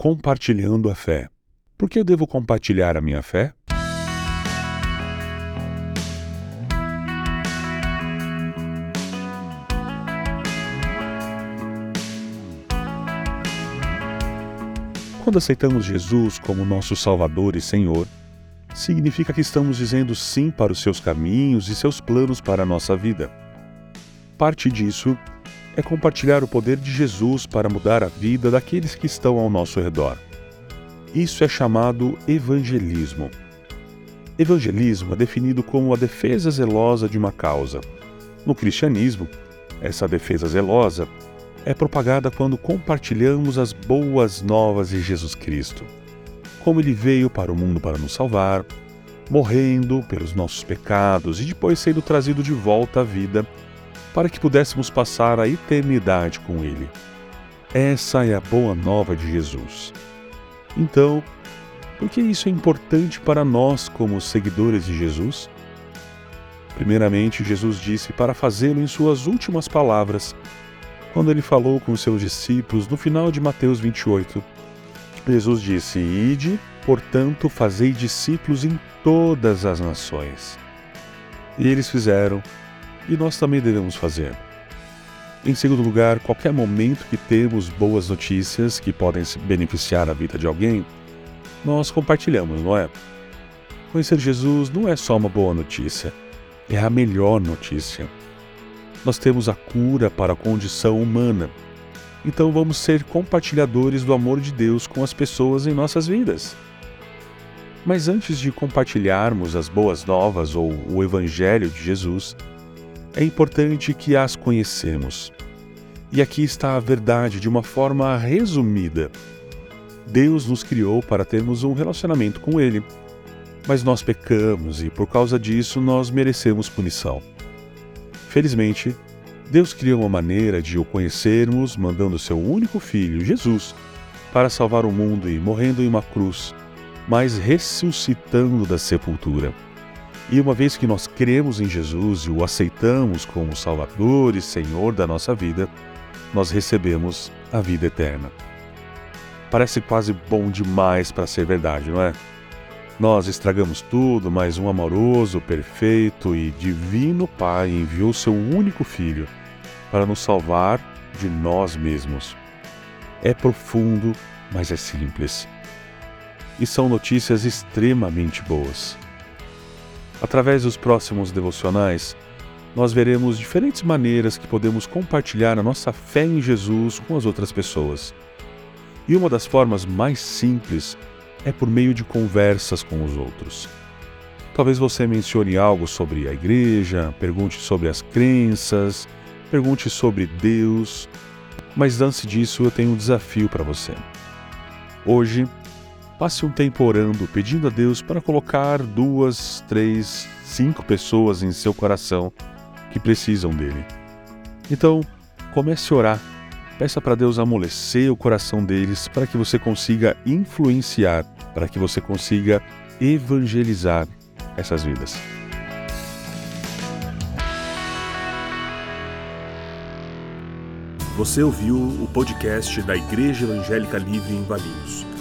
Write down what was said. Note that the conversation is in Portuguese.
compartilhando a fé. Por que eu devo compartilhar a minha fé? Quando aceitamos Jesus como nosso Salvador e Senhor, significa que estamos dizendo sim para os seus caminhos e seus planos para a nossa vida. Parte disso é compartilhar o poder de Jesus para mudar a vida daqueles que estão ao nosso redor. Isso é chamado evangelismo. Evangelismo é definido como a defesa zelosa de uma causa. No cristianismo, essa defesa zelosa é propagada quando compartilhamos as boas novas de Jesus Cristo. Como ele veio para o mundo para nos salvar, morrendo pelos nossos pecados e depois sendo trazido de volta à vida para que pudéssemos passar a eternidade com Ele. Essa é a boa nova de Jesus. Então, por que isso é importante para nós como seguidores de Jesus? Primeiramente, Jesus disse para fazê-lo em suas últimas palavras, quando ele falou com seus discípulos no final de Mateus 28. Jesus disse: Ide, portanto, fazei discípulos em todas as nações. E eles fizeram, e nós também devemos fazer. Em segundo lugar, qualquer momento que temos boas notícias que podem beneficiar a vida de alguém, nós compartilhamos, não é? Conhecer Jesus não é só uma boa notícia, é a melhor notícia. Nós temos a cura para a condição humana. Então vamos ser compartilhadores do amor de Deus com as pessoas em nossas vidas. Mas antes de compartilharmos as boas novas ou o Evangelho de Jesus, é importante que as conhecemos. E aqui está a verdade de uma forma resumida. Deus nos criou para termos um relacionamento com Ele, mas nós pecamos e por causa disso nós merecemos punição. Felizmente, Deus criou uma maneira de o conhecermos, mandando seu único filho, Jesus, para salvar o mundo e morrendo em uma cruz, mas ressuscitando da sepultura. E uma vez que nós cremos em Jesus e o aceitamos como Salvador e Senhor da nossa vida, nós recebemos a vida eterna. Parece quase bom demais para ser verdade, não é? Nós estragamos tudo, mas um amoroso, perfeito e divino Pai enviou seu único Filho para nos salvar de nós mesmos. É profundo, mas é simples. E são notícias extremamente boas. Através dos próximos devocionais, nós veremos diferentes maneiras que podemos compartilhar a nossa fé em Jesus com as outras pessoas. E uma das formas mais simples é por meio de conversas com os outros. Talvez você mencione algo sobre a igreja, pergunte sobre as crenças, pergunte sobre Deus, mas antes disso eu tenho um desafio para você. Hoje, Passe um tempo orando, pedindo a Deus para colocar duas, três, cinco pessoas em seu coração que precisam dele. Então, comece a orar. Peça para Deus amolecer o coração deles para que você consiga influenciar, para que você consiga evangelizar essas vidas. Você ouviu o podcast da Igreja Evangélica Livre em Valinhos